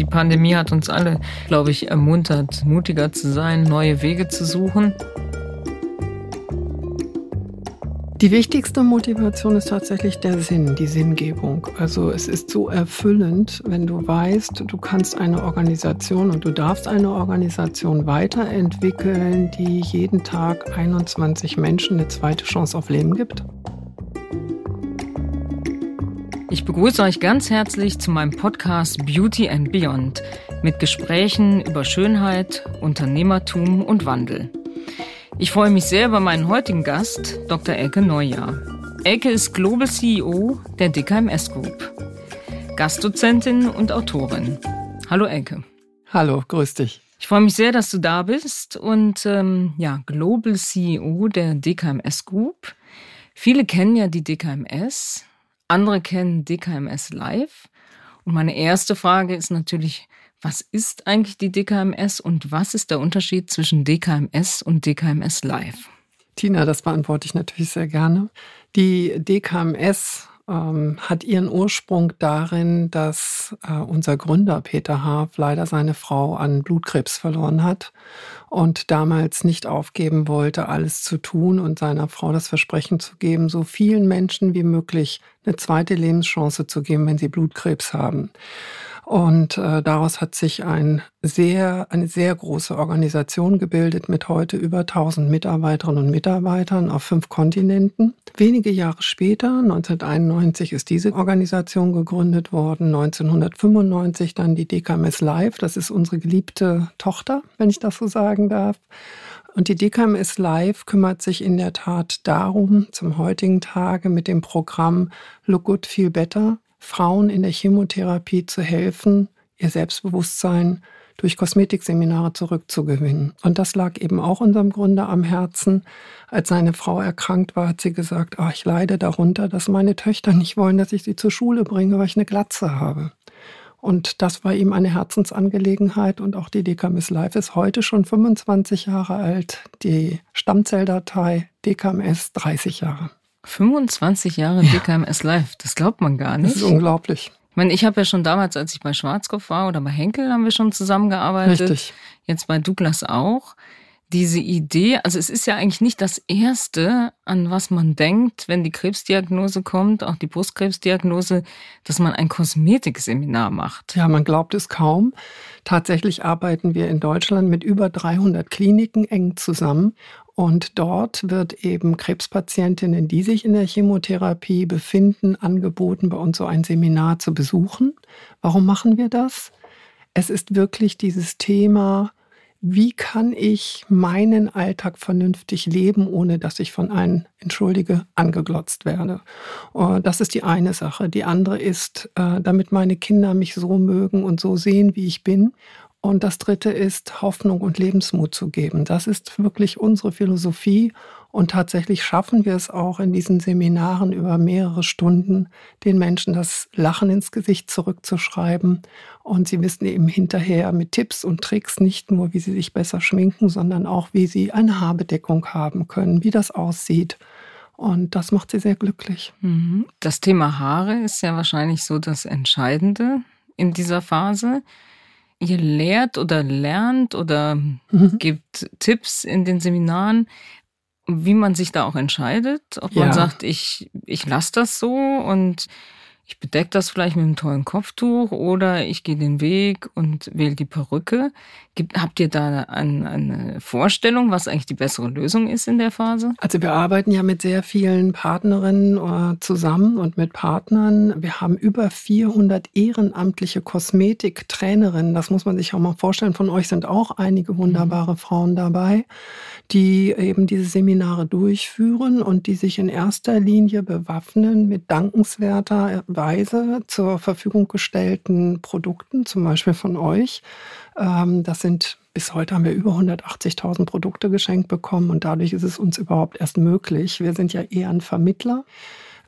Die Pandemie hat uns alle, glaube ich, ermuntert, mutiger zu sein, neue Wege zu suchen. Die wichtigste Motivation ist tatsächlich der Sinn, die Sinngebung. Also es ist so erfüllend, wenn du weißt, du kannst eine Organisation und du darfst eine Organisation weiterentwickeln, die jeden Tag 21 Menschen eine zweite Chance auf Leben gibt. Ich begrüße euch ganz herzlich zu meinem Podcast Beauty and Beyond mit Gesprächen über Schönheit, Unternehmertum und Wandel. Ich freue mich sehr über meinen heutigen Gast, Dr. Elke Neujahr. Elke ist Global CEO der DKMS Group, Gastdozentin und Autorin. Hallo Elke. Hallo, grüß dich. Ich freue mich sehr, dass du da bist und ähm, ja, Global CEO der DKMS Group. Viele kennen ja die DKMS, andere kennen DKMS Live. Und meine erste Frage ist natürlich, was ist eigentlich die DKMS und was ist der Unterschied zwischen DKMS und DKMS Live? Tina, das beantworte ich natürlich sehr gerne. Die DKMS ähm, hat ihren Ursprung darin, dass äh, unser Gründer Peter Haaf leider seine Frau an Blutkrebs verloren hat und damals nicht aufgeben wollte, alles zu tun und seiner Frau das Versprechen zu geben, so vielen Menschen wie möglich eine zweite Lebenschance zu geben, wenn sie Blutkrebs haben. Und äh, daraus hat sich ein sehr, eine sehr große Organisation gebildet mit heute über 1000 Mitarbeiterinnen und Mitarbeitern auf fünf Kontinenten. Wenige Jahre später, 1991, ist diese Organisation gegründet worden, 1995 dann die DKMS Live, das ist unsere geliebte Tochter, wenn ich das so sagen darf. Und die DKMS Live kümmert sich in der Tat darum, zum heutigen Tage mit dem Programm Look Good, Feel Better Frauen in der Chemotherapie zu helfen, ihr Selbstbewusstsein durch Kosmetikseminare zurückzugewinnen. Und das lag eben auch unserem Gründer am Herzen. Als seine Frau erkrankt war, hat sie gesagt, oh, ich leide darunter, dass meine Töchter nicht wollen, dass ich sie zur Schule bringe, weil ich eine Glatze habe. Und das war ihm eine Herzensangelegenheit. Und auch die DKMS Live ist heute schon 25 Jahre alt. Die Stammzelldatei DKMS 30 Jahre. 25 Jahre ja. DKMS Live, das glaubt man gar nicht. Das ist unglaublich. Ich meine, ich habe ja schon damals, als ich bei Schwarzkopf war oder bei Henkel, haben wir schon zusammengearbeitet. Richtig. Jetzt bei Douglas auch. Diese Idee, also es ist ja eigentlich nicht das Erste, an was man denkt, wenn die Krebsdiagnose kommt, auch die Brustkrebsdiagnose, dass man ein Kosmetikseminar macht. Ja, man glaubt es kaum. Tatsächlich arbeiten wir in Deutschland mit über 300 Kliniken eng zusammen und dort wird eben Krebspatientinnen, die sich in der Chemotherapie befinden, angeboten, bei uns so ein Seminar zu besuchen. Warum machen wir das? Es ist wirklich dieses Thema, wie kann ich meinen Alltag vernünftig leben, ohne dass ich von einem, entschuldige, angeglotzt werde. Äh, das ist die eine Sache. Die andere ist, äh, damit meine Kinder mich so mögen und so sehen, wie ich bin. Und das Dritte ist, Hoffnung und Lebensmut zu geben. Das ist wirklich unsere Philosophie. Und tatsächlich schaffen wir es auch in diesen Seminaren über mehrere Stunden, den Menschen das Lachen ins Gesicht zurückzuschreiben. Und sie wissen eben hinterher mit Tipps und Tricks nicht nur, wie sie sich besser schminken, sondern auch, wie sie eine Haarbedeckung haben können, wie das aussieht. Und das macht sie sehr glücklich. Mhm. Das Thema Haare ist ja wahrscheinlich so das Entscheidende in dieser Phase ihr lehrt oder lernt oder mhm. gibt Tipps in den Seminaren, wie man sich da auch entscheidet, ob ja. man sagt, ich, ich lasse das so und ich bedecke das vielleicht mit einem tollen Kopftuch oder ich gehe den Weg und wähle die Perücke. Gibt, habt ihr da ein, eine Vorstellung, was eigentlich die bessere Lösung ist in der Phase? Also wir arbeiten ja mit sehr vielen Partnerinnen äh, zusammen und mit Partnern. Wir haben über 400 ehrenamtliche Kosmetiktrainerinnen. Das muss man sich auch mal vorstellen. Von euch sind auch einige wunderbare mhm. Frauen dabei, die eben diese Seminare durchführen und die sich in erster Linie bewaffnen mit dankenswerter Weise zur Verfügung gestellten Produkten, zum Beispiel von euch. Ähm, das sind bis heute haben wir über 180.000 Produkte geschenkt bekommen und dadurch ist es uns überhaupt erst möglich. Wir sind ja eher ein Vermittler.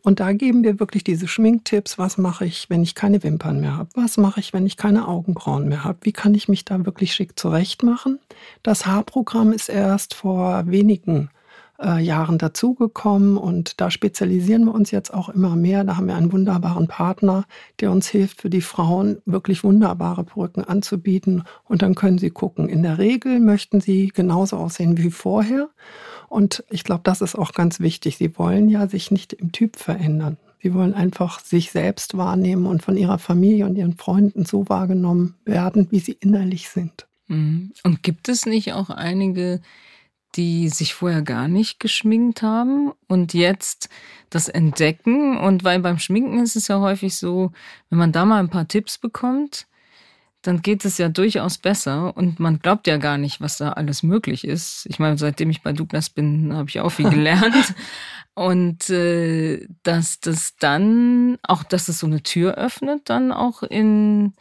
Und da geben wir wirklich diese Schminktipps. Was mache ich, wenn ich keine Wimpern mehr habe? Was mache ich, wenn ich keine Augenbrauen mehr habe? Wie kann ich mich da wirklich schick zurecht machen? Das Haarprogramm ist erst vor wenigen äh, Jahren dazugekommen und da spezialisieren wir uns jetzt auch immer mehr. Da haben wir einen wunderbaren Partner, der uns hilft, für die Frauen wirklich wunderbare Perücken anzubieten und dann können sie gucken. In der Regel möchten sie genauso aussehen wie vorher und ich glaube, das ist auch ganz wichtig. Sie wollen ja sich nicht im Typ verändern. Sie wollen einfach sich selbst wahrnehmen und von ihrer Familie und ihren Freunden so wahrgenommen werden, wie sie innerlich sind. Mhm. Und gibt es nicht auch einige, die sich vorher gar nicht geschminkt haben und jetzt das entdecken? Und weil beim Schminken ist es ja häufig so, wenn man da mal ein paar Tipps bekommt, dann geht es ja durchaus besser und man glaubt ja gar nicht, was da alles möglich ist. Ich meine, seitdem ich bei Douglas bin, habe ich auch viel gelernt. und äh, dass das dann auch, dass es so eine Tür öffnet, dann auch in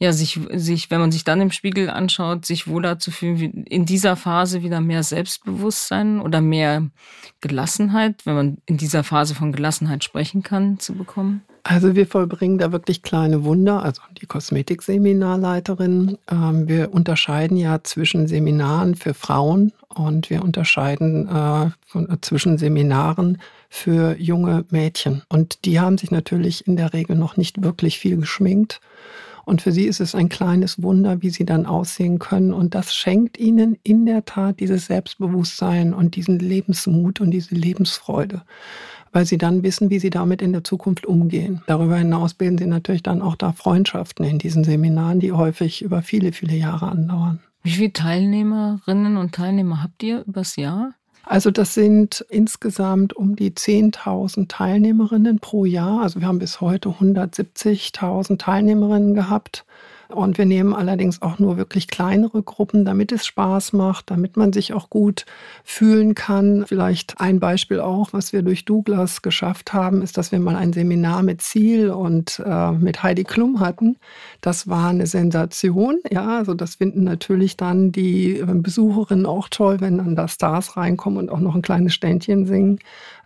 ja, sich, sich, wenn man sich dann im Spiegel anschaut, sich wohler zu fühlen, in dieser Phase wieder mehr Selbstbewusstsein oder mehr Gelassenheit, wenn man in dieser Phase von Gelassenheit sprechen kann, zu bekommen? Also wir vollbringen da wirklich kleine Wunder, also die Kosmetikseminarleiterin. Ähm, wir unterscheiden ja zwischen Seminaren für Frauen und wir unterscheiden äh, von, äh, zwischen Seminaren für junge Mädchen. Und die haben sich natürlich in der Regel noch nicht wirklich viel geschminkt. Und für sie ist es ein kleines Wunder, wie sie dann aussehen können. Und das schenkt ihnen in der Tat dieses Selbstbewusstsein und diesen Lebensmut und diese Lebensfreude weil sie dann wissen, wie sie damit in der Zukunft umgehen. Darüber hinaus bilden sie natürlich dann auch da Freundschaften in diesen Seminaren, die häufig über viele, viele Jahre andauern. Wie viele Teilnehmerinnen und Teilnehmer habt ihr übers Jahr? Also das sind insgesamt um die 10.000 Teilnehmerinnen pro Jahr. Also wir haben bis heute 170.000 Teilnehmerinnen gehabt. Und wir nehmen allerdings auch nur wirklich kleinere Gruppen, damit es Spaß macht, damit man sich auch gut fühlen kann. Vielleicht ein Beispiel auch, was wir durch Douglas geschafft haben, ist, dass wir mal ein Seminar mit Ziel und äh, mit Heidi Klum hatten. Das war eine Sensation. Ja, also das finden natürlich dann die Besucherinnen auch toll, wenn dann da Stars reinkommen und auch noch ein kleines Ständchen singen.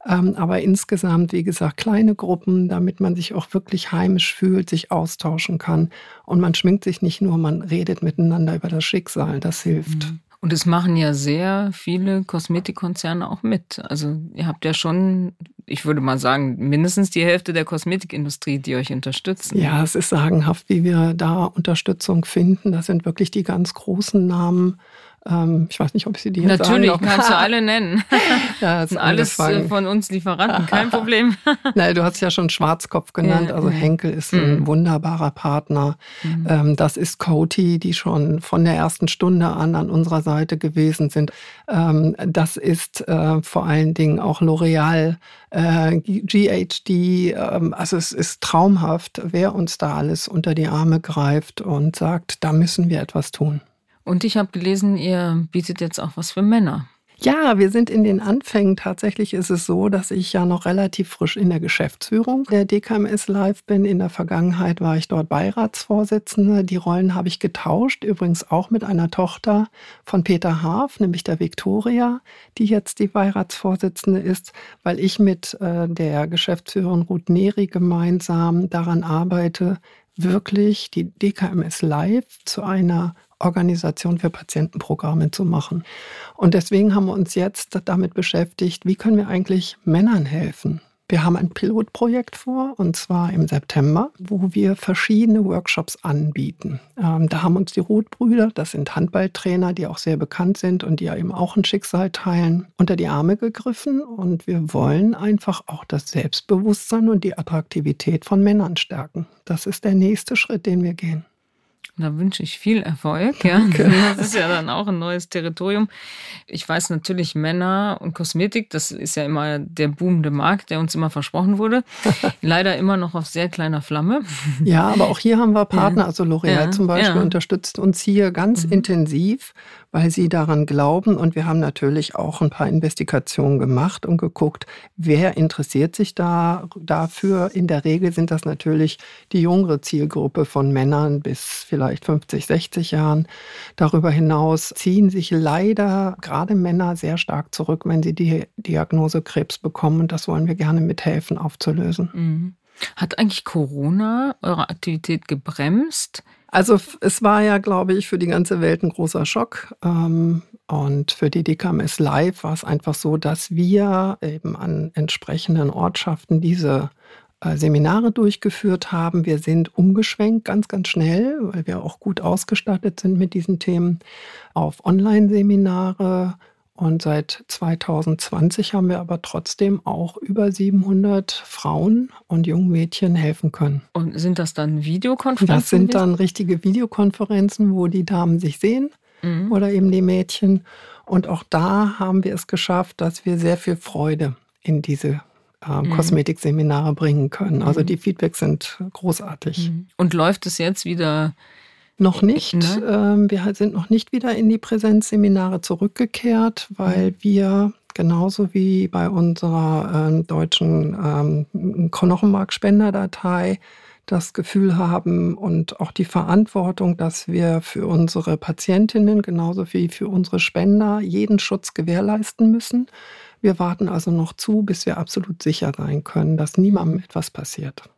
Ähm, aber insgesamt, wie gesagt, kleine Gruppen, damit man sich auch wirklich heimisch fühlt, sich austauschen kann. Und man schminkt sich nicht nur, man redet miteinander über das Schicksal. Das hilft. Mhm. Und es machen ja sehr viele Kosmetikkonzerne auch mit. Also ihr habt ja schon, ich würde mal sagen, mindestens die Hälfte der Kosmetikindustrie, die euch unterstützen. Ja, es ist sagenhaft, wie wir da Unterstützung finden. Das sind wirklich die ganz großen Namen. Ähm, ich weiß nicht, ob ich sie die jetzt Natürlich, sagen kannst du alle nennen. ja, das sind alles äh, von uns Lieferanten, kein Problem. Nein, du hast ja schon Schwarzkopf genannt. Ja, also ja. Henkel ist ein mhm. wunderbarer Partner. Mhm. Ähm, das ist Coty, die schon von der ersten Stunde an an unserer Seite gewesen sind. Ähm, das ist äh, vor allen Dingen auch L'Oreal, äh, GHD. also es ist traumhaft, wer uns da alles unter die Arme greift und sagt, da müssen wir etwas tun. Und ich habe gelesen, ihr bietet jetzt auch was für Männer. Ja, wir sind in den Anfängen. Tatsächlich ist es so, dass ich ja noch relativ frisch in der Geschäftsführung der DKMS Live bin. In der Vergangenheit war ich dort Beiratsvorsitzende. Die Rollen habe ich getauscht, übrigens auch mit einer Tochter von Peter Haaf, nämlich der Viktoria, die jetzt die Beiratsvorsitzende ist, weil ich mit äh, der Geschäftsführerin Ruth Neri gemeinsam daran arbeite, wirklich die DKMS Live zu einer Organisation für Patientenprogramme zu machen. Und deswegen haben wir uns jetzt damit beschäftigt, wie können wir eigentlich Männern helfen? Wir haben ein Pilotprojekt vor, und zwar im September, wo wir verschiedene Workshops anbieten. Ähm, da haben uns die Rotbrüder, das sind Handballtrainer, die auch sehr bekannt sind und die ja eben auch ein Schicksal teilen, unter die Arme gegriffen. Und wir wollen einfach auch das Selbstbewusstsein und die Attraktivität von Männern stärken. Das ist der nächste Schritt, den wir gehen. Da wünsche ich viel Erfolg. Ja. Das ist ja dann auch ein neues Territorium. Ich weiß natürlich, Männer und Kosmetik, das ist ja immer der boomende Markt, der uns immer versprochen wurde. Leider immer noch auf sehr kleiner Flamme. Ja, aber auch hier haben wir Partner. Also L'Oreal ja, zum Beispiel ja. unterstützt uns hier ganz mhm. intensiv weil sie daran glauben. Und wir haben natürlich auch ein paar Investigationen gemacht und geguckt, wer interessiert sich da dafür. In der Regel sind das natürlich die jüngere Zielgruppe von Männern bis vielleicht 50, 60 Jahren. Darüber hinaus ziehen sich leider gerade Männer sehr stark zurück, wenn sie die Diagnose Krebs bekommen. Und das wollen wir gerne mithelfen aufzulösen. Mhm. Hat eigentlich Corona eure Aktivität gebremst? Also es war ja, glaube ich, für die ganze Welt ein großer Schock. Ähm, und für die DKMS Live war es einfach so, dass wir eben an entsprechenden Ortschaften diese äh, Seminare durchgeführt haben. Wir sind umgeschwenkt ganz, ganz schnell, weil wir auch gut ausgestattet sind mit diesen Themen, auf Online-Seminare. Und seit 2020 haben wir aber trotzdem auch über 700 Frauen und jungen Mädchen helfen können. Und sind das dann Videokonferenzen? Das sind dann richtige Videokonferenzen, wo die Damen sich sehen mhm. oder eben die Mädchen. Und auch da haben wir es geschafft, dass wir sehr viel Freude in diese äh, mhm. Kosmetikseminare bringen können. Also mhm. die Feedbacks sind großartig. Mhm. Und läuft es jetzt wieder? Noch nicht. Ne? Ähm, wir sind noch nicht wieder in die Präsenzseminare zurückgekehrt, weil mhm. wir genauso wie bei unserer äh, deutschen ähm, Knochenmarkspenderdatei das Gefühl haben und auch die Verantwortung, dass wir für unsere Patientinnen genauso wie für unsere Spender jeden Schutz gewährleisten müssen. Wir warten also noch zu, bis wir absolut sicher sein können, dass niemandem etwas passiert.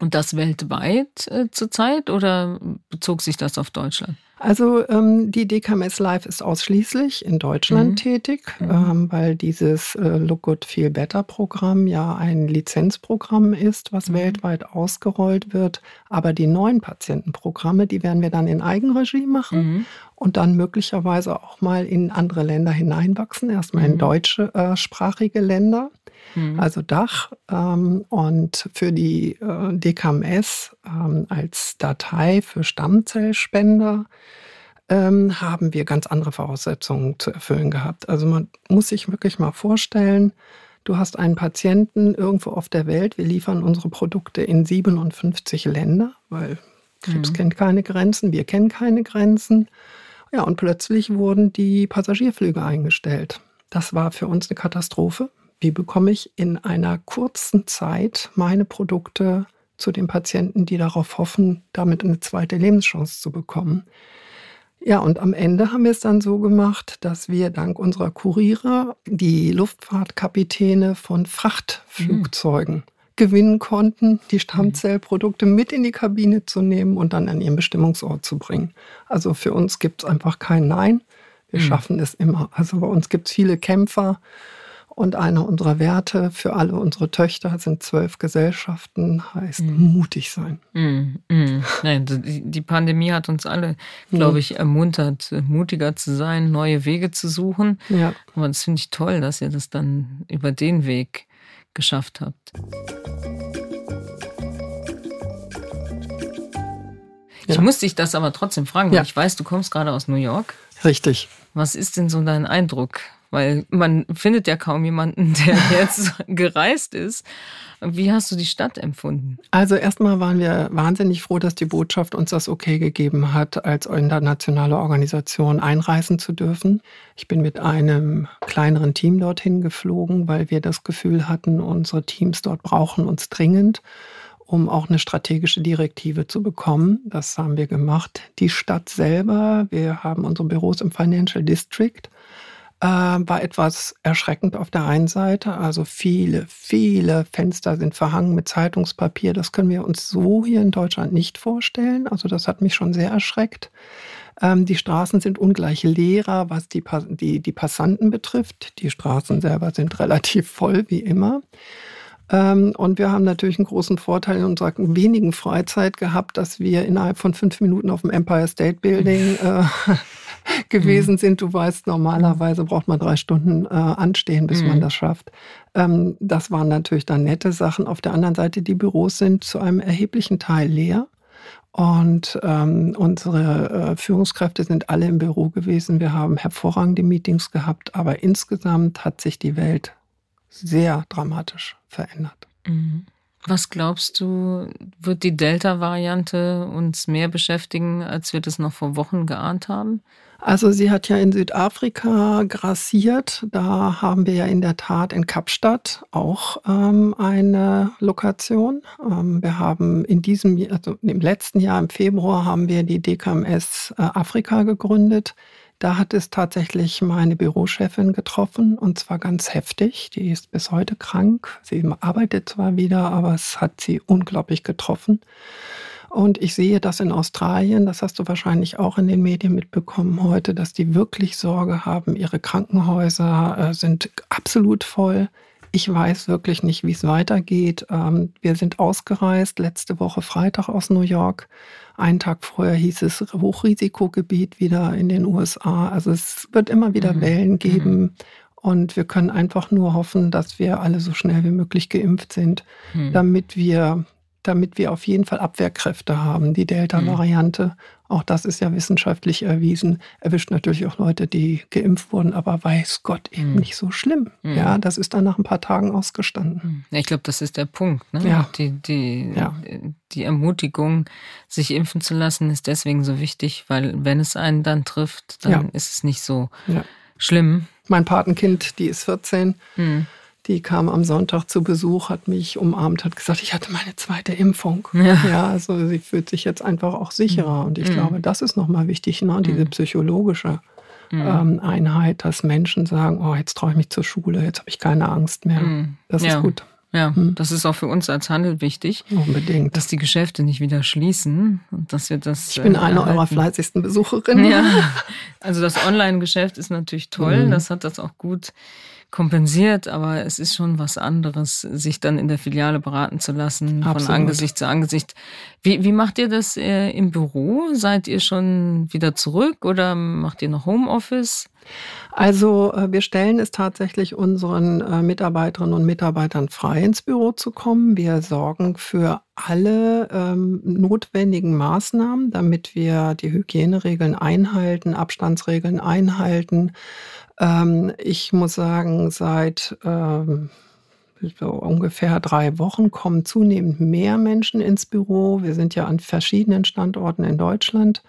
Und das weltweit äh, zurzeit oder bezog sich das auf Deutschland? Also ähm, die DKMS Live ist ausschließlich in Deutschland mhm. tätig, mhm. Ähm, weil dieses äh, Look Good Feel Better Programm ja ein Lizenzprogramm ist, was mhm. weltweit ausgerollt wird. Aber die neuen Patientenprogramme, die werden wir dann in Eigenregie machen mhm. und dann möglicherweise auch mal in andere Länder hineinwachsen, erstmal in mhm. deutschsprachige Länder. Mhm. also Dach. Ähm, und für die äh, DKMS ähm, als Datei für Stammzellspender ähm, haben wir ganz andere Voraussetzungen zu erfüllen gehabt. Also man muss sich wirklich mal vorstellen, du hast einen Patienten irgendwo auf der Welt. Wir liefern unsere Produkte in 57 Länder, weil Krebs mhm. kennt keine Grenzen, wir kennen keine Grenzen. Ja, und plötzlich wurden die Passagierflüge eingestellt. Das war für uns eine Katastrophe. Wie bekomme ich in einer kurzen Zeit meine Produkte zu den Patienten, die darauf hoffen, damit eine zweite Lebenschance zu bekommen? Ja, und am Ende haben wir es dann so gemacht, dass wir dank unserer Kuriere die Luftfahrtkapitäne von Frachtflugzeugen mhm. gewinnen konnten, die Stammzellprodukte mit in die Kabine zu nehmen und dann an ihren Bestimmungsort zu bringen. Also für uns gibt es einfach kein Nein. Wir mhm. schaffen es immer. Also bei uns gibt es viele Kämpfer und einer unserer Werte für alle unsere Töchter sind zwölf Gesellschaften, heißt mm. mutig sein. Mm, mm. Nein, die Pandemie hat uns alle, glaube ich, ermuntert, mutiger zu sein, neue Wege zu suchen. Ja. Aber das finde ich toll, dass ihr das dann über den Weg geschafft habt. Ich ja. muss dich das aber trotzdem fragen, weil ja. ich weiß, du kommst gerade aus New York. Richtig. Was ist denn so dein Eindruck? Weil man findet ja kaum jemanden, der jetzt gereist ist. Wie hast du die Stadt empfunden? Also erstmal waren wir wahnsinnig froh, dass die Botschaft uns das okay gegeben hat, als internationale Organisation einreisen zu dürfen. Ich bin mit einem kleineren Team dorthin geflogen, weil wir das Gefühl hatten, unsere Teams dort brauchen uns dringend um auch eine strategische Direktive zu bekommen. Das haben wir gemacht. Die Stadt selber, wir haben unsere Büros im Financial District äh, war etwas erschreckend auf der einen Seite. Also viele, viele Fenster sind verhangen mit Zeitungspapier. Das können wir uns so hier in Deutschland nicht vorstellen. Also das hat mich schon sehr erschreckt. Ähm, die Straßen sind ungleich leerer, was die, die, die Passanten betrifft. Die Straßen selber sind relativ voll, wie immer. Ähm, und wir haben natürlich einen großen Vorteil in unserer wenigen Freizeit gehabt, dass wir innerhalb von fünf Minuten auf dem Empire State Building äh, gewesen mhm. sind. Du weißt, normalerweise braucht man drei Stunden äh, anstehen, bis mhm. man das schafft. Ähm, das waren natürlich dann nette Sachen. Auf der anderen Seite, die Büros sind zu einem erheblichen Teil leer. Und ähm, unsere äh, Führungskräfte sind alle im Büro gewesen. Wir haben hervorragende Meetings gehabt, aber insgesamt hat sich die Welt sehr dramatisch verändert. Mhm. Was glaubst du, wird die Delta-Variante uns mehr beschäftigen, als wir das noch vor Wochen geahnt haben? Also sie hat ja in Südafrika grassiert. Da haben wir ja in der Tat in Kapstadt auch ähm, eine Lokation. Ähm, wir haben in diesem, also im letzten Jahr im Februar haben wir die DKMS äh, Afrika gegründet. Da hat es tatsächlich meine Bürochefin getroffen und zwar ganz heftig. Die ist bis heute krank. Sie arbeitet zwar wieder, aber es hat sie unglaublich getroffen. Und ich sehe das in Australien, das hast du wahrscheinlich auch in den Medien mitbekommen heute, dass die wirklich Sorge haben. Ihre Krankenhäuser äh, sind absolut voll. Ich weiß wirklich nicht, wie es weitergeht. Ähm, wir sind ausgereist letzte Woche Freitag aus New York. Einen Tag vorher hieß es Hochrisikogebiet wieder in den USA. Also es wird immer wieder mhm. Wellen geben. Mhm. Und wir können einfach nur hoffen, dass wir alle so schnell wie möglich geimpft sind, mhm. damit wir damit wir auf jeden Fall Abwehrkräfte haben. Die Delta-Variante, mhm. auch das ist ja wissenschaftlich erwiesen, erwischt natürlich auch Leute, die geimpft wurden, aber weiß Gott eben mhm. nicht so schlimm. Mhm. Ja, das ist dann nach ein paar Tagen ausgestanden. Ich glaube, das ist der Punkt. Ne? Ja. Die, die, ja. die Ermutigung, sich impfen zu lassen, ist deswegen so wichtig, weil wenn es einen dann trifft, dann ja. ist es nicht so schlimm. Mein Patenkind, die ist 14. Mhm die kam am Sonntag zu Besuch, hat mich umarmt, hat gesagt, ich hatte meine zweite Impfung. Ja, ja also sie fühlt sich jetzt einfach auch sicherer. Und ich mhm. glaube, das ist nochmal wichtig, ne? diese mhm. psychologische mhm. ähm, Einheit, dass Menschen sagen, oh, jetzt traue ich mich zur Schule, jetzt habe ich keine Angst mehr. Mhm. Das ja. ist gut. Ja, hm. das ist auch für uns als Handel wichtig. Unbedingt. Dass die Geschäfte nicht wieder schließen und dass wir das. Ich bin äh, eine eurer fleißigsten Besucherinnen. Ja. Also das Online-Geschäft ist natürlich toll. Mhm. Das hat das auch gut kompensiert, aber es ist schon was anderes, sich dann in der Filiale beraten zu lassen, Absolut. von Angesicht zu Angesicht. Wie, wie macht ihr das äh, im Büro? Seid ihr schon wieder zurück oder macht ihr noch Homeoffice? Also äh, wir stellen es tatsächlich unseren äh, Mitarbeiterinnen und Mitarbeitern frei, ins Büro zu kommen. Wir sorgen für alle ähm, notwendigen Maßnahmen, damit wir die Hygieneregeln einhalten, Abstandsregeln einhalten. Ähm, ich muss sagen, seit ähm, so ungefähr drei Wochen kommen zunehmend mehr Menschen ins Büro. Wir sind ja an verschiedenen Standorten in Deutschland.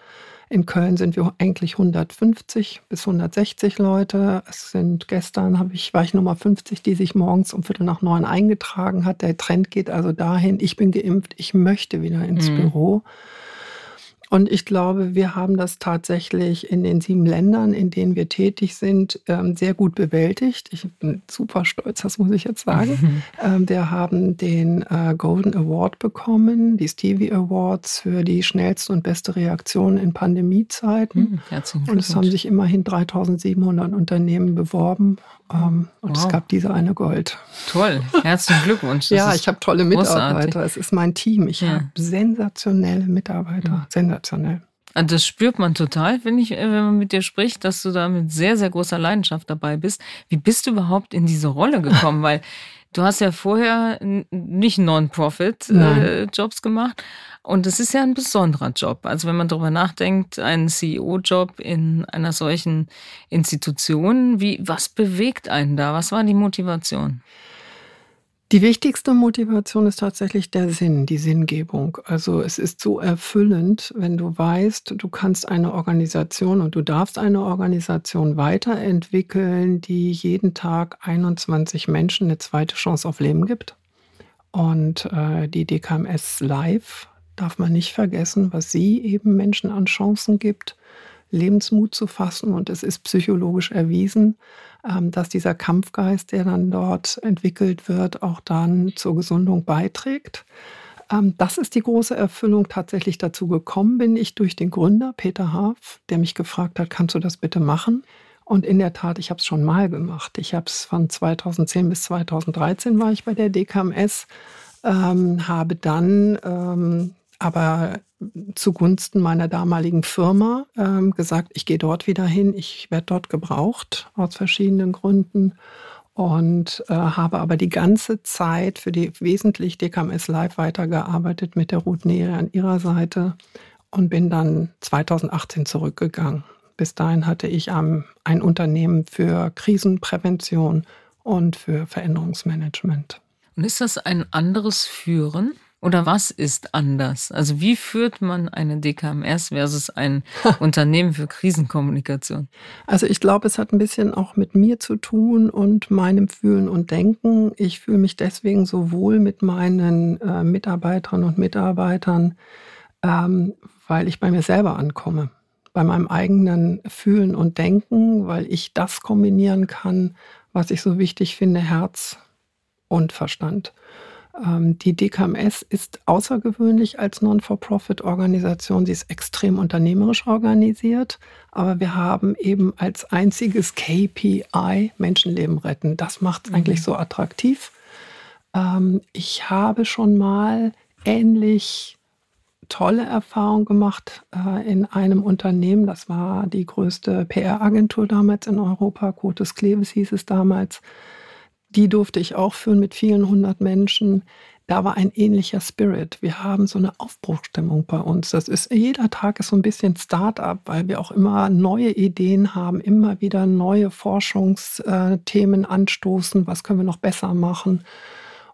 In Köln sind wir eigentlich 150 bis 160 Leute. Es sind gestern habe ich, war ich Nummer 50, die sich morgens um Viertel nach neun eingetragen hat. Der Trend geht also dahin, ich bin geimpft, ich möchte wieder ins mhm. Büro. Und ich glaube, wir haben das tatsächlich in den sieben Ländern, in denen wir tätig sind, ähm, sehr gut bewältigt. Ich bin super stolz, das muss ich jetzt sagen. Mhm. Ähm, wir haben den äh, Golden Award bekommen, die Stevie Awards für die schnellste und beste Reaktion in Pandemiezeiten. Mhm, und es haben sich immerhin 3700 Unternehmen beworben. Ähm, und wow. es gab diese eine Gold. Toll, herzlichen Glückwunsch. ja, ich habe tolle Mitarbeiter. Großartig. Es ist mein Team. Ich ja. habe sensationelle Mitarbeiter. Mhm. Sensationell. Also das spürt man total, finde ich, äh, wenn man mit dir spricht, dass du da mit sehr, sehr großer Leidenschaft dabei bist. Wie bist du überhaupt in diese Rolle gekommen? Weil du hast ja vorher nicht Non-Profit-Jobs äh, gemacht. Und es ist ja ein besonderer Job. Also wenn man darüber nachdenkt, ein CEO-Job in einer solchen Institution, wie, was bewegt einen da? Was war die Motivation? Die wichtigste Motivation ist tatsächlich der Sinn, die Sinngebung. Also es ist so erfüllend, wenn du weißt, du kannst eine Organisation und du darfst eine Organisation weiterentwickeln, die jeden Tag 21 Menschen eine zweite Chance auf Leben gibt. Und äh, die DKMS Live darf man nicht vergessen, was sie eben Menschen an Chancen gibt, Lebensmut zu fassen. Und es ist psychologisch erwiesen, ähm, dass dieser Kampfgeist, der dann dort entwickelt wird, auch dann zur Gesundung beiträgt. Ähm, das ist die große Erfüllung. Tatsächlich dazu gekommen bin ich durch den Gründer, Peter Haaf, der mich gefragt hat, kannst du das bitte machen? Und in der Tat, ich habe es schon mal gemacht. Ich habe es von 2010 bis 2013 war ich bei der DKMS, ähm, habe dann ähm, aber zugunsten meiner damaligen Firma ähm, gesagt, ich gehe dort wieder hin, ich werde dort gebraucht aus verschiedenen Gründen und äh, habe aber die ganze Zeit für die wesentlich DKMS Live weitergearbeitet mit der Ruth Nere an ihrer Seite und bin dann 2018 zurückgegangen. Bis dahin hatte ich ähm, ein Unternehmen für Krisenprävention und für Veränderungsmanagement. Und ist das ein anderes Führen? Oder was ist anders? Also wie führt man eine DKMS versus ein Unternehmen für Krisenkommunikation? Also ich glaube, es hat ein bisschen auch mit mir zu tun und meinem Fühlen und Denken. Ich fühle mich deswegen so wohl mit meinen äh, Mitarbeiterinnen und Mitarbeitern, ähm, weil ich bei mir selber ankomme. Bei meinem eigenen Fühlen und Denken, weil ich das kombinieren kann, was ich so wichtig finde, Herz und Verstand. Ähm, die DKMS ist außergewöhnlich als Non-for-Profit-Organisation. Sie ist extrem unternehmerisch organisiert, aber wir haben eben als einziges KPI Menschenleben retten. Das macht es mhm. eigentlich so attraktiv. Ähm, ich habe schon mal ähnlich tolle Erfahrungen gemacht äh, in einem Unternehmen. Das war die größte PR-Agentur damals in Europa. Cotes Kleves hieß es damals. Die durfte ich auch führen mit vielen hundert Menschen. Da war ein ähnlicher Spirit. Wir haben so eine Aufbruchstimmung bei uns. Das ist jeder Tag ist so ein bisschen Start-up, weil wir auch immer neue Ideen haben, immer wieder neue Forschungsthemen anstoßen. Was können wir noch besser machen?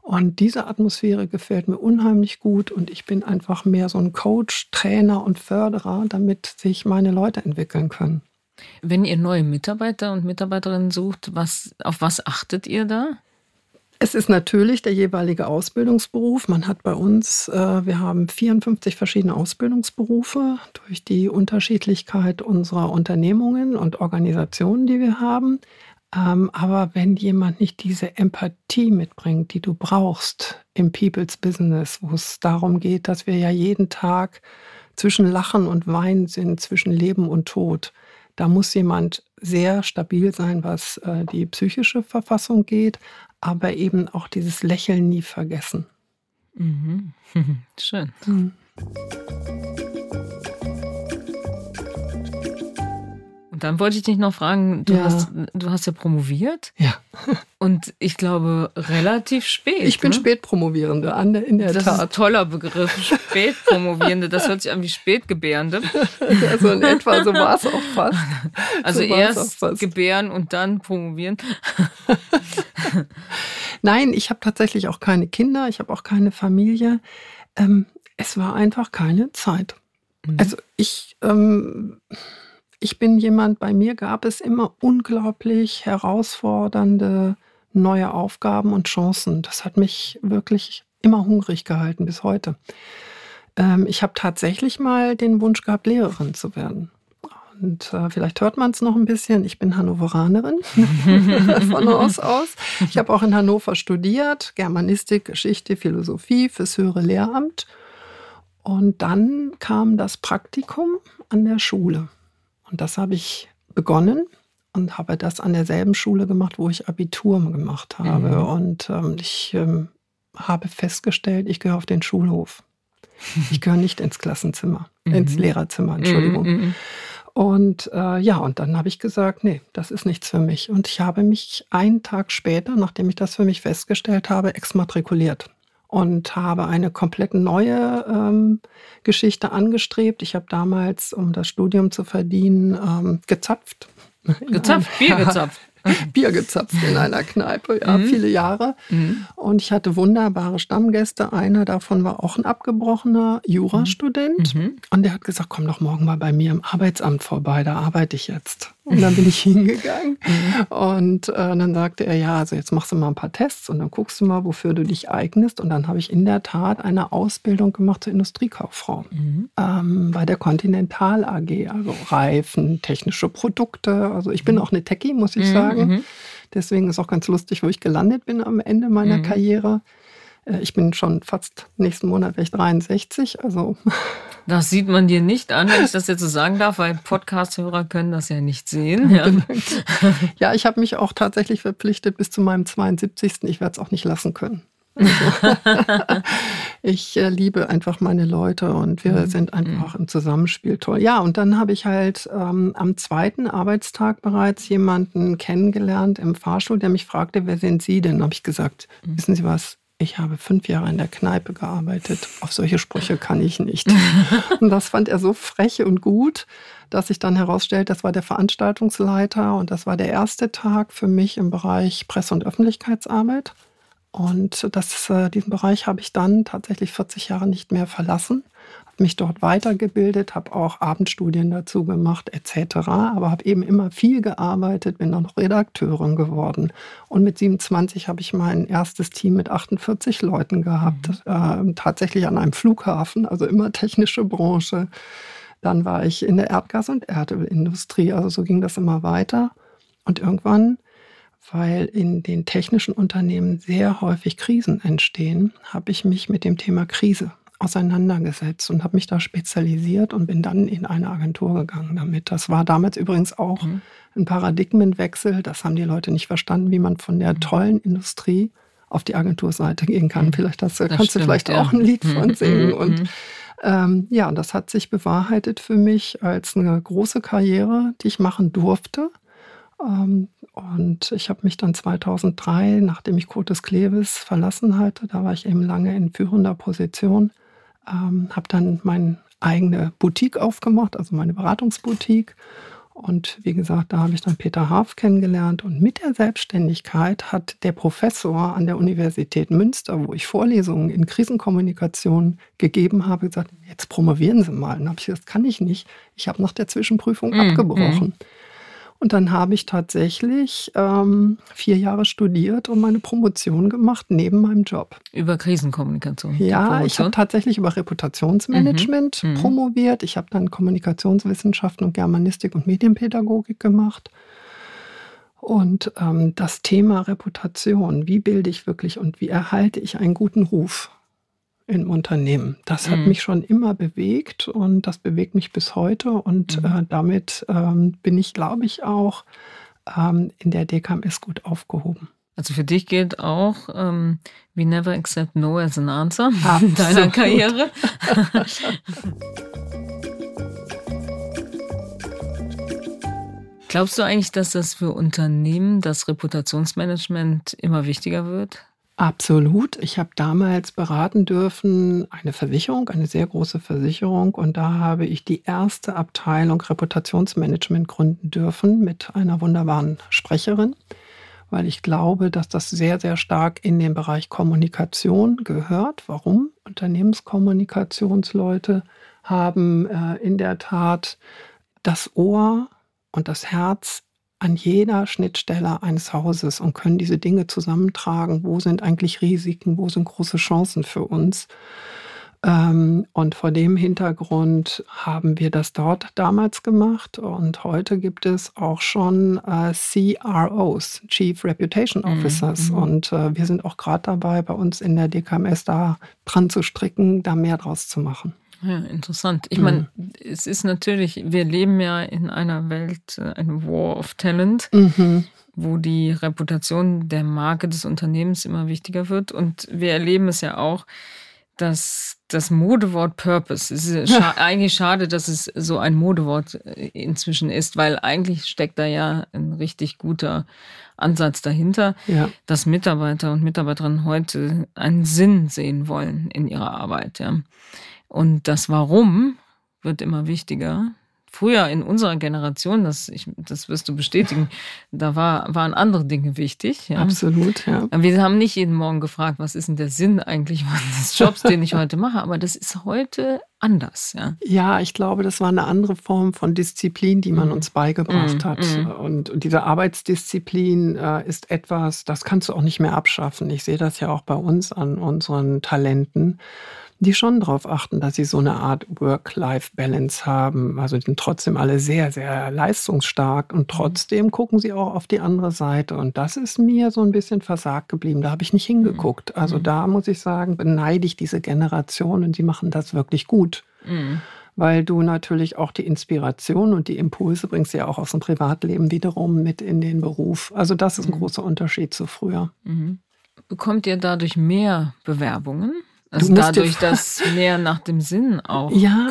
Und diese Atmosphäre gefällt mir unheimlich gut und ich bin einfach mehr so ein Coach, Trainer und Förderer, damit sich meine Leute entwickeln können. Wenn ihr neue Mitarbeiter und Mitarbeiterinnen sucht, was, auf was achtet ihr da? Es ist natürlich der jeweilige Ausbildungsberuf. Man hat bei uns, äh, wir haben 54 verschiedene Ausbildungsberufe durch die Unterschiedlichkeit unserer Unternehmungen und Organisationen, die wir haben. Ähm, aber wenn jemand nicht diese Empathie mitbringt, die du brauchst im People's Business, wo es darum geht, dass wir ja jeden Tag zwischen Lachen und Weinen sind, zwischen Leben und Tod, da muss jemand sehr stabil sein, was äh, die psychische Verfassung geht, aber eben auch dieses Lächeln nie vergessen. Mhm. Schön. Mhm. Und dann wollte ich dich noch fragen, du, ja. hast, du hast ja promoviert. Ja. Und ich glaube, relativ spät. Ich bin ne? Spätpromovierende, an der, in der das Tat. Das ist ein toller Begriff, Spätpromovierende. Das hört sich an wie Spätgebärende. Also in etwa, so war es auch fast. Also so erst fast. gebären und dann promovieren. Nein, ich habe tatsächlich auch keine Kinder, ich habe auch keine Familie. Ähm, es war einfach keine Zeit. Mhm. Also ich... Ähm, ich bin jemand, bei mir gab es immer unglaublich herausfordernde neue Aufgaben und Chancen. Das hat mich wirklich immer hungrig gehalten bis heute. Ähm, ich habe tatsächlich mal den Wunsch gehabt, Lehrerin zu werden. Und äh, vielleicht hört man es noch ein bisschen. Ich bin Hannoveranerin von Haus aus. Ich habe auch in Hannover studiert, Germanistik, Geschichte, Philosophie fürs höhere Lehramt. Und dann kam das Praktikum an der Schule. Und das habe ich begonnen und habe das an derselben Schule gemacht, wo ich Abitur gemacht habe. Mhm. Und ähm, ich ähm, habe festgestellt, ich gehöre auf den Schulhof. Ich gehöre nicht ins Klassenzimmer, mhm. ins Lehrerzimmer, Entschuldigung. Mhm, mhm. Und äh, ja, und dann habe ich gesagt, nee, das ist nichts für mich. Und ich habe mich einen Tag später, nachdem ich das für mich festgestellt habe, exmatrikuliert und habe eine komplett neue ähm, Geschichte angestrebt. Ich habe damals, um das Studium zu verdienen, ähm, gezapft. Gezapft, Bier gezapft. Bier gezapft in einer Kneipe, ja, mhm. viele Jahre. Mhm. Und ich hatte wunderbare Stammgäste. Einer davon war auch ein abgebrochener Jurastudent. Mhm. Und der hat gesagt, komm doch morgen mal bei mir im Arbeitsamt vorbei, da arbeite ich jetzt. Und dann bin ich hingegangen mhm. und äh, dann sagte er, ja, also jetzt machst du mal ein paar Tests und dann guckst du mal, wofür du dich eignest. Und dann habe ich in der Tat eine Ausbildung gemacht zur Industriekauffrau mhm. ähm, bei der Continental AG, also Reifen, technische Produkte. Also ich bin mhm. auch eine Techie, muss ich mhm. sagen. Mhm. Deswegen ist auch ganz lustig, wo ich gelandet bin am Ende meiner mhm. Karriere. Äh, ich bin schon fast nächsten Monat wäre 63, also. Das sieht man dir nicht an, wenn ich das jetzt so sagen darf, weil Podcast-Hörer können das ja nicht sehen. Ja, ja ich habe mich auch tatsächlich verpflichtet bis zu meinem 72. Ich werde es auch nicht lassen können. Also, ich äh, liebe einfach meine Leute und wir mhm. sind einfach mhm. im Zusammenspiel toll. Ja, und dann habe ich halt ähm, am zweiten Arbeitstag bereits jemanden kennengelernt im Fahrstuhl, der mich fragte, wer sind Sie denn? Habe ich gesagt, mhm. wissen Sie was? Ich habe fünf Jahre in der Kneipe gearbeitet. Auf solche Sprüche kann ich nicht. und das fand er so frech und gut, dass sich dann herausstellt, das war der Veranstaltungsleiter und das war der erste Tag für mich im Bereich Presse- und Öffentlichkeitsarbeit. Und das, äh, diesen Bereich habe ich dann tatsächlich 40 Jahre nicht mehr verlassen mich dort weitergebildet, habe auch Abendstudien dazu gemacht etc., aber habe eben immer viel gearbeitet, bin dann noch Redakteurin geworden. Und mit 27 habe ich mein erstes Team mit 48 Leuten gehabt, mhm. äh, tatsächlich an einem Flughafen, also immer technische Branche. Dann war ich in der Erdgas- und Erdölindustrie, also so ging das immer weiter. Und irgendwann weil in den technischen Unternehmen sehr häufig Krisen entstehen, habe ich mich mit dem Thema Krise auseinandergesetzt und habe mich da spezialisiert und bin dann in eine Agentur gegangen damit. Das war damals übrigens auch mhm. ein Paradigmenwechsel. Das haben die Leute nicht verstanden, wie man von der mhm. tollen Industrie auf die Agenturseite gehen kann. Mhm. Vielleicht das, das kannst stimmt, du vielleicht ja. auch ein Lied von singen. Und ähm, ja, das hat sich bewahrheitet für mich als eine große Karriere, die ich machen durfte. Ähm, und ich habe mich dann 2003, nachdem ich Curtis Kleves verlassen hatte, da war ich eben lange in führender Position, ähm, habe dann meine eigene Boutique aufgemacht, also meine Beratungsboutique. Und wie gesagt, da habe ich dann Peter Haaf kennengelernt. Und mit der Selbstständigkeit hat der Professor an der Universität Münster, wo ich Vorlesungen in Krisenkommunikation gegeben habe, gesagt, jetzt promovieren Sie mal. Und dann habe ich gesagt, das kann ich nicht. Ich habe nach der Zwischenprüfung mm, abgebrochen. Mm. Und dann habe ich tatsächlich ähm, vier Jahre studiert und meine Promotion gemacht neben meinem Job. Über Krisenkommunikation? Ja, ich habe tatsächlich über Reputationsmanagement mhm. mhm. promoviert. Ich habe dann Kommunikationswissenschaften und Germanistik und Medienpädagogik gemacht. Und ähm, das Thema Reputation, wie bilde ich wirklich und wie erhalte ich einen guten Ruf? Im Unternehmen. Das hat mhm. mich schon immer bewegt und das bewegt mich bis heute. Und mhm. äh, damit ähm, bin ich, glaube ich, auch ähm, in der DKMS gut aufgehoben. Also für dich gilt auch, ähm, we never accept no as an answer in deiner Karriere. Glaubst du eigentlich, dass das für Unternehmen, das Reputationsmanagement immer wichtiger wird? Absolut. Ich habe damals beraten dürfen, eine Versicherung, eine sehr große Versicherung. Und da habe ich die erste Abteilung Reputationsmanagement gründen dürfen mit einer wunderbaren Sprecherin, weil ich glaube, dass das sehr, sehr stark in den Bereich Kommunikation gehört. Warum? Unternehmenskommunikationsleute haben äh, in der Tat das Ohr und das Herz an jeder Schnittstelle eines Hauses und können diese Dinge zusammentragen. Wo sind eigentlich Risiken? Wo sind große Chancen für uns? Ähm, und vor dem Hintergrund haben wir das dort damals gemacht. Und heute gibt es auch schon äh, CROs, Chief Reputation mhm, Officers. Mhm. Und äh, wir sind auch gerade dabei, bei uns in der DKMS da dran zu stricken, da mehr draus zu machen. Ja, interessant. Ich meine, mhm. es ist natürlich, wir leben ja in einer Welt, äh, ein War of Talent, mhm. wo die Reputation der Marke des Unternehmens immer wichtiger wird. Und wir erleben es ja auch, dass das Modewort Purpose, es ist scha eigentlich schade, dass es so ein Modewort äh, inzwischen ist, weil eigentlich steckt da ja ein richtig guter Ansatz dahinter, ja. dass Mitarbeiter und Mitarbeiterinnen heute einen Sinn sehen wollen in ihrer Arbeit. Ja. Und das Warum wird immer wichtiger. Früher in unserer Generation, das, ich, das wirst du bestätigen, da war, waren andere Dinge wichtig. Ja. Absolut, ja. Wir haben nicht jeden Morgen gefragt, was ist denn der Sinn eigentlich des Jobs, den ich heute mache, aber das ist heute anders. Ja, ja ich glaube, das war eine andere Form von Disziplin, die man mm. uns beigebracht mm, hat. Mm. Und, und, diese Arbeitsdisziplin äh, ist etwas, das kannst du auch nicht mehr abschaffen. Ich sehe das ja auch bei uns an unseren Talenten die schon darauf achten, dass sie so eine Art Work-Life-Balance haben. Also die sind trotzdem alle sehr, sehr leistungsstark und mhm. trotzdem gucken sie auch auf die andere Seite. Und das ist mir so ein bisschen versagt geblieben. Da habe ich nicht hingeguckt. Mhm. Also mhm. da muss ich sagen, beneide ich diese Generation und die machen das wirklich gut. Mhm weil du natürlich auch die Inspiration und die Impulse bringst ja auch aus dem Privatleben wiederum mit in den Beruf. Also das ist ein großer Unterschied zu früher. Mhm. Bekommt ihr dadurch mehr Bewerbungen? Also dadurch, dass mehr nach dem Sinn auch ja,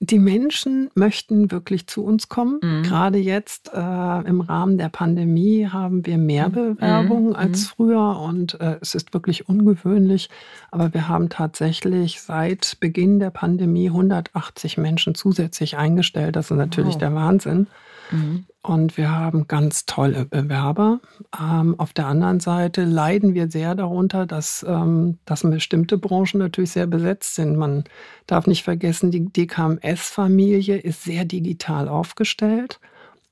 die Menschen möchten wirklich zu uns kommen. Mhm. Gerade jetzt äh, im Rahmen der Pandemie haben wir mehr mhm. Bewerbungen mhm. als früher und äh, es ist wirklich ungewöhnlich. Aber wir haben tatsächlich seit Beginn der Pandemie 180 Menschen zusätzlich eingestellt. Das ist natürlich wow. der Wahnsinn. Mhm. Und wir haben ganz tolle Bewerber. Ähm, auf der anderen Seite leiden wir sehr darunter, dass, ähm, dass bestimmte Branchen natürlich sehr besetzt sind. Man darf nicht vergessen, die DKMS-Familie ist sehr digital aufgestellt.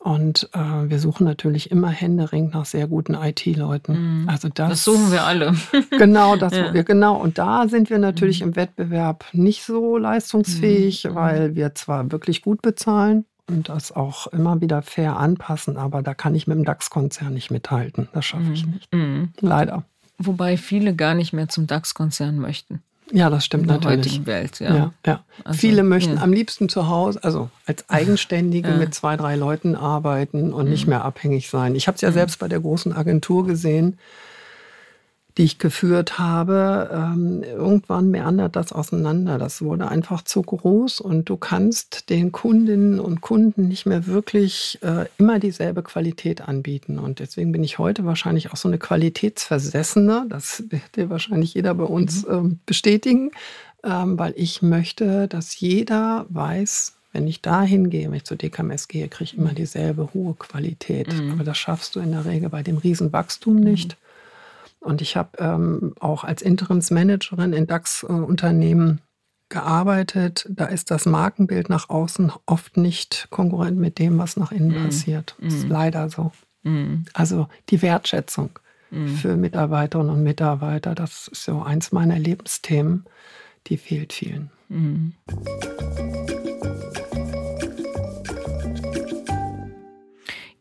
Und äh, wir suchen natürlich immer händeringend nach sehr guten IT-Leuten. Mhm. Also das, das, suchen wir alle. genau, das ja. wir, genau. Und da sind wir natürlich mhm. im Wettbewerb nicht so leistungsfähig, mhm. weil wir zwar wirklich gut bezahlen, und das auch immer wieder fair anpassen, aber da kann ich mit dem DAX-Konzern nicht mithalten. Das schaffe ich mhm. nicht. Mhm. Leider. Wobei viele gar nicht mehr zum DAX-Konzern möchten. Ja, das stimmt in der natürlich. heutigen Welt. Ja, ja, ja. Also, viele möchten ja. am liebsten zu Hause, also als Eigenständige mit zwei, drei Leuten arbeiten und mhm. nicht mehr abhängig sein. Ich habe es ja mhm. selbst bei der großen Agentur gesehen die ich geführt habe, ähm, irgendwann meandert das auseinander. Das wurde einfach zu groß und du kannst den Kundinnen und Kunden nicht mehr wirklich äh, immer dieselbe Qualität anbieten. Und deswegen bin ich heute wahrscheinlich auch so eine Qualitätsversessene. Das wird dir wahrscheinlich jeder bei uns mhm. ähm, bestätigen, ähm, weil ich möchte, dass jeder weiß, wenn ich da hingehe, wenn ich zu DKMS gehe, kriege ich immer dieselbe hohe Qualität. Mhm. Aber das schaffst du in der Regel bei dem Riesenwachstum nicht. Mhm. Und ich habe ähm, auch als Interimsmanagerin in DAX-Unternehmen gearbeitet. Da ist das Markenbild nach außen oft nicht konkurrent mit dem, was nach innen mm. passiert. Das ist mm. leider so. Mm. Also die Wertschätzung mm. für Mitarbeiterinnen und Mitarbeiter, das ist so eins meiner Lebensthemen, die fehlt vielen.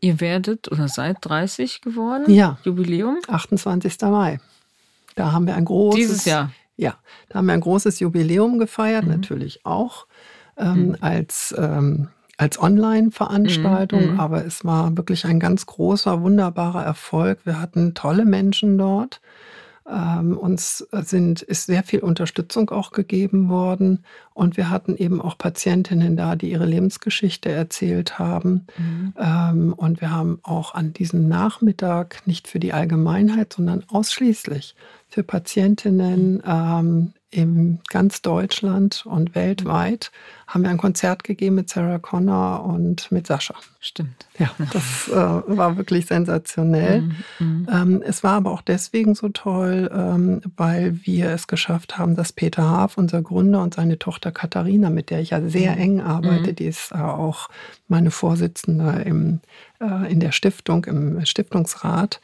Ihr werdet oder seid 30 geworden? Ja. Jubiläum? 28. Mai. Da haben wir ein großes. Dieses Jahr. Ja, da haben wir ein großes Jubiläum gefeiert, mhm. natürlich auch ähm, mhm. als, ähm, als Online-Veranstaltung, mhm. aber es war wirklich ein ganz großer, wunderbarer Erfolg. Wir hatten tolle Menschen dort. Ähm, uns sind, ist sehr viel Unterstützung auch gegeben worden. Und wir hatten eben auch Patientinnen da, die ihre Lebensgeschichte erzählt haben. Mhm. Ähm, und wir haben auch an diesem Nachmittag nicht für die Allgemeinheit, sondern ausschließlich für Patientinnen ähm, in ganz Deutschland und weltweit haben wir ein Konzert gegeben mit Sarah Connor und mit Sascha. Stimmt. Ja, das äh, war wirklich sensationell. Mhm, mhm. Ähm, es war aber auch deswegen so toll, ähm, weil wir es geschafft haben, dass Peter Haaf, unser Gründer, und seine Tochter Katharina, mit der ich ja sehr mhm. eng arbeite, mhm. die ist äh, auch meine Vorsitzende im, äh, in der Stiftung, im Stiftungsrat,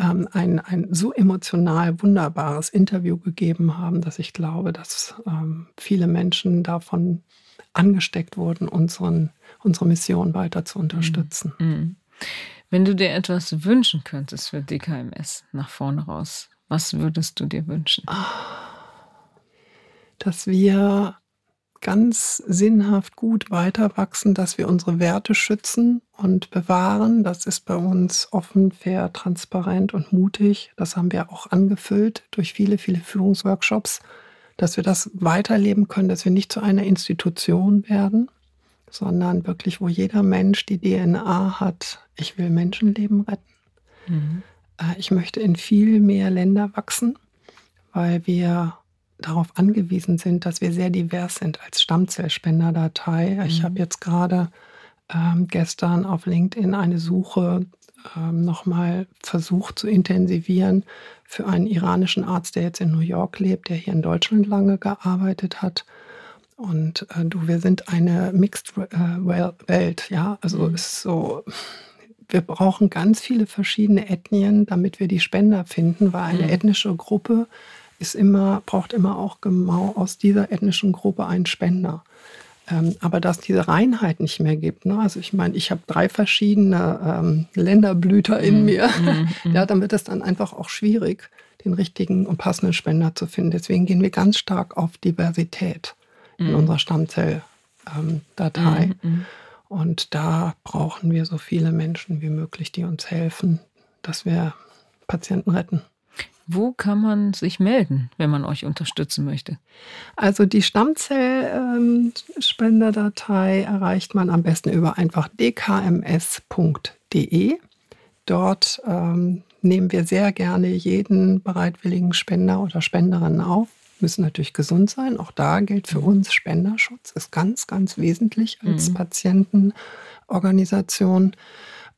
ähm, ein, ein so emotional wunderbares Interview gegeben haben, dass ich glaube, dass ähm, viele Menschen davon angesteckt wurden, unseren, unsere Mission weiter zu unterstützen. Mhm. mhm. Wenn du dir etwas wünschen könntest für DKMS nach vorne raus, was würdest du dir wünschen? Dass wir ganz sinnhaft gut weiter wachsen, dass wir unsere Werte schützen und bewahren. Das ist bei uns offen, fair, transparent und mutig. Das haben wir auch angefüllt durch viele, viele Führungsworkshops, dass wir das weiterleben können, dass wir nicht zu einer Institution werden, sondern wirklich, wo jeder Mensch die DNA hat, ich will Menschenleben retten. Mhm. Äh, ich möchte in viel mehr Länder wachsen, weil wir darauf angewiesen sind, dass wir sehr divers sind als Stammzellspenderdatei. Mhm. Ich habe jetzt gerade ähm, gestern auf LinkedIn eine Suche ähm, nochmal versucht zu intensivieren für einen iranischen Arzt, der jetzt in New York lebt, der hier in Deutschland lange gearbeitet hat. Und äh, du, wir sind eine Mixed äh, Welt, ja. Also mhm. ist so, wir brauchen ganz viele verschiedene Ethnien, damit wir die Spender finden, weil eine mhm. ethnische Gruppe ist immer, braucht immer auch genau aus dieser ethnischen Gruppe einen Spender. Ähm, aber dass diese Reinheit nicht mehr gibt. Ne? Also ich meine, ich habe drei verschiedene ähm, Länderblüter in mm, mir. Mm, mm. Ja, dann wird es dann einfach auch schwierig, den richtigen und passenden Spender zu finden. Deswegen gehen wir ganz stark auf Diversität in mhm. unserer Stammzelldatei. Ähm, und da brauchen wir so viele Menschen wie möglich, die uns helfen, dass wir Patienten retten. Wo kann man sich melden, wenn man euch unterstützen möchte? Also die Stammzellspenderdatei erreicht man am besten über einfach dkms.de. Dort ähm, nehmen wir sehr gerne jeden bereitwilligen Spender oder Spenderin auf. Müssen natürlich gesund sein. Auch da gilt für mhm. uns Spenderschutz ist ganz, ganz wesentlich als mhm. Patientenorganisation.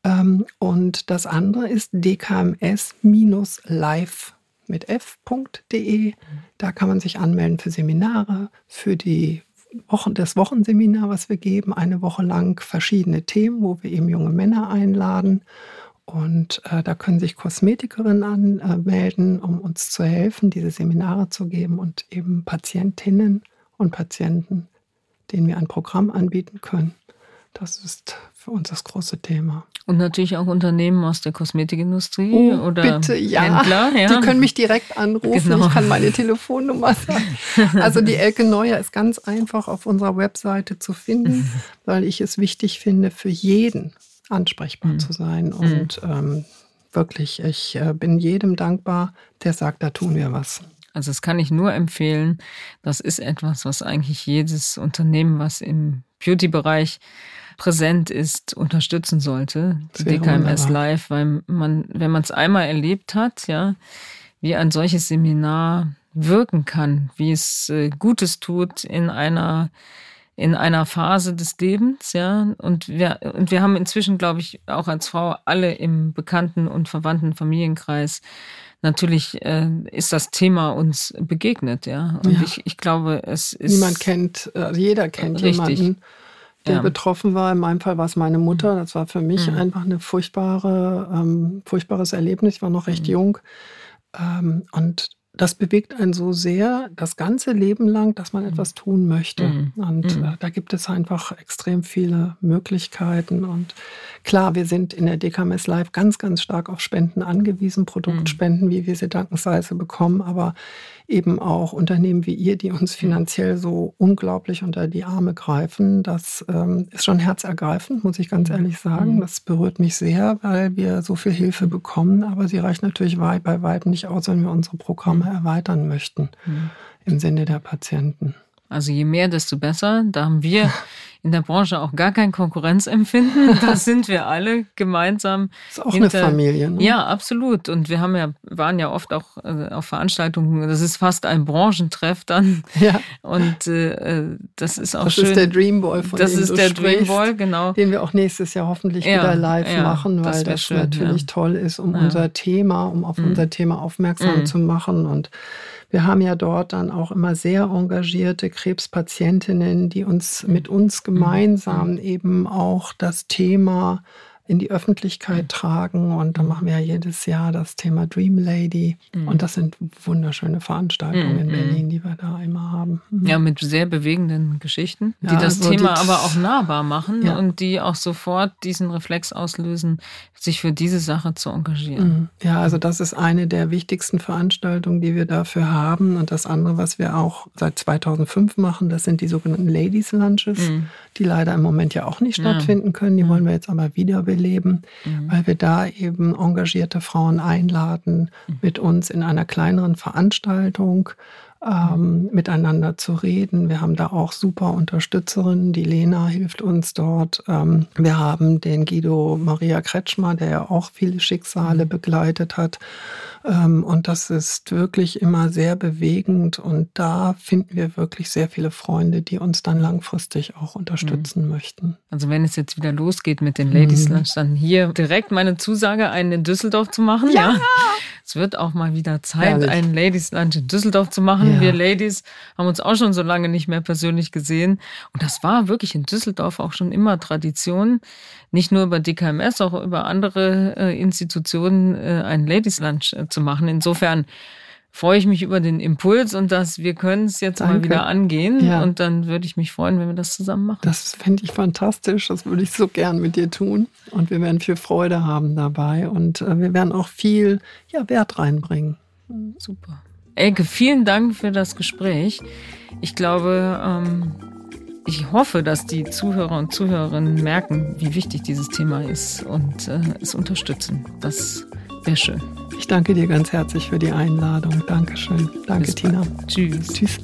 Ähm, und das andere ist dkms-live mit f.de. Da kann man sich anmelden für Seminare, für die Wochen, das Wochenseminar, was wir geben, eine Woche lang verschiedene Themen, wo wir eben junge Männer einladen. Und äh, da können sich Kosmetikerinnen anmelden, um uns zu helfen, diese Seminare zu geben und eben Patientinnen und Patienten, denen wir ein Programm anbieten können, Das ist für uns das große Thema. Und natürlich auch Unternehmen aus der Kosmetikindustrie oh, oder bitte, ja. Händler. Ja. Die können mich direkt anrufen. Genau. Ich kann meine Telefonnummer sagen. Also die Elke Neuer ist ganz einfach auf unserer Webseite zu finden, weil ich es wichtig finde, für jeden ansprechbar mhm. zu sein. Und ähm, wirklich, ich äh, bin jedem dankbar, der sagt, da tun wir was. Also das kann ich nur empfehlen. Das ist etwas, was eigentlich jedes Unternehmen, was im Beauty-Bereich präsent ist, unterstützen sollte. Die DKMS wunderbar. Live, weil man, wenn man es einmal erlebt hat, ja, wie ein solches Seminar wirken kann, wie es äh, Gutes tut in einer in einer Phase des Lebens, ja. Und wir, und wir haben inzwischen, glaube ich, auch als Frau alle im bekannten und verwandten Familienkreis natürlich äh, ist das Thema uns begegnet, ja. Und ja. Ich, ich glaube, es ist. Niemand kennt, also jeder kennt richtig. jemanden, der ja. betroffen war. In meinem Fall war es meine Mutter. Das war für mich mhm. einfach ein furchtbare, ähm, furchtbares Erlebnis. Ich war noch recht mhm. jung. Ähm, und das bewegt einen so sehr das ganze Leben lang, dass man mhm. etwas tun möchte. Mhm. Und mhm. äh, da gibt es einfach extrem viele Möglichkeiten. Und klar, wir sind in der DKMS Live ganz, ganz stark auf Spenden angewiesen, Produktspenden, wie wir sie dankensweise bekommen. Aber eben auch Unternehmen wie ihr, die uns finanziell so unglaublich unter die Arme greifen. Das ähm, ist schon herzergreifend, muss ich ganz mhm. ehrlich sagen. Mhm. Das berührt mich sehr, weil wir so viel Hilfe bekommen. Aber sie reicht natürlich weit, bei weitem nicht aus, wenn wir unsere Programme mhm. erweitern möchten im Sinne der Patienten. Also je mehr, desto besser. Da haben wir in der Branche auch gar kein Konkurrenzempfinden. Da sind wir alle gemeinsam. Das ist auch hinter, eine Familie. Ne? Ja, absolut. Und wir haben ja, waren ja oft auch äh, auf Veranstaltungen. Das ist fast ein Branchentreff dann. Ja. Und äh, das ist auch das schön. Das ist der Dreamball, von das dem ist der Dreamball, genau. Den wir auch nächstes Jahr hoffentlich ja, wieder live ja, machen, weil das, das schön, natürlich ja. toll ist, um unser Thema, um auf mhm. unser Thema aufmerksam mhm. zu machen und wir haben ja dort dann auch immer sehr engagierte Krebspatientinnen, die uns mit uns mhm. gemeinsam mhm. eben auch das Thema in die Öffentlichkeit tragen. Und da machen wir ja jedes Jahr das Thema Dream Lady. Mhm. Und das sind wunderschöne Veranstaltungen mhm. in Berlin, die wir da immer haben. Mhm. Ja, mit sehr bewegenden Geschichten, die ja, das also Thema die, aber auch nahbar machen ja. und die auch sofort diesen Reflex auslösen, sich für diese Sache zu engagieren. Mhm. Ja, also das ist eine der wichtigsten Veranstaltungen, die wir dafür haben. Und das andere, was wir auch seit 2005 machen, das sind die sogenannten Ladies Lunches, mhm. die leider im Moment ja auch nicht stattfinden können. Die wollen wir jetzt aber wieder beleben, mhm. weil wir da eben engagierte Frauen einladen, mhm. mit uns in einer kleineren Veranstaltung ähm, miteinander zu reden. Wir haben da auch super Unterstützerinnen. Die Lena hilft uns dort. Ähm, wir haben den Guido Maria Kretschmer, der ja auch viele Schicksale mhm. begleitet hat. Ähm, und das ist wirklich immer sehr bewegend. Und da finden wir wirklich sehr viele Freunde, die uns dann langfristig auch unterstützen mhm. möchten. Also wenn es jetzt wieder losgeht mit den Ladies mhm. Lunch, dann hier direkt meine Zusage, einen in Düsseldorf zu machen. Ja. ja. Es wird auch mal wieder Zeit, Herrlich. einen Ladies Lunch in Düsseldorf zu machen. Ja. Wir Ladies haben uns auch schon so lange nicht mehr persönlich gesehen. Und das war wirklich in Düsseldorf auch schon immer Tradition. Nicht nur über DKMS, auch über andere äh, Institutionen äh, einen Ladies Lunch äh, zu machen. Insofern freue ich mich über den Impuls und dass wir können es jetzt Danke. mal wieder angehen. Ja. Und dann würde ich mich freuen, wenn wir das zusammen machen. Das fände ich fantastisch. Das würde ich so gern mit dir tun. Und wir werden viel Freude haben dabei. Und äh, wir werden auch viel ja, Wert reinbringen. Super. Elke, vielen Dank für das Gespräch. Ich glaube, ähm, ich hoffe, dass die Zuhörer und Zuhörerinnen merken, wie wichtig dieses Thema ist und äh, es unterstützen. Das wäre schön. Ich danke dir ganz herzlich für die Einladung. Dankeschön. Danke, Tina. Tschüss. Tschüss.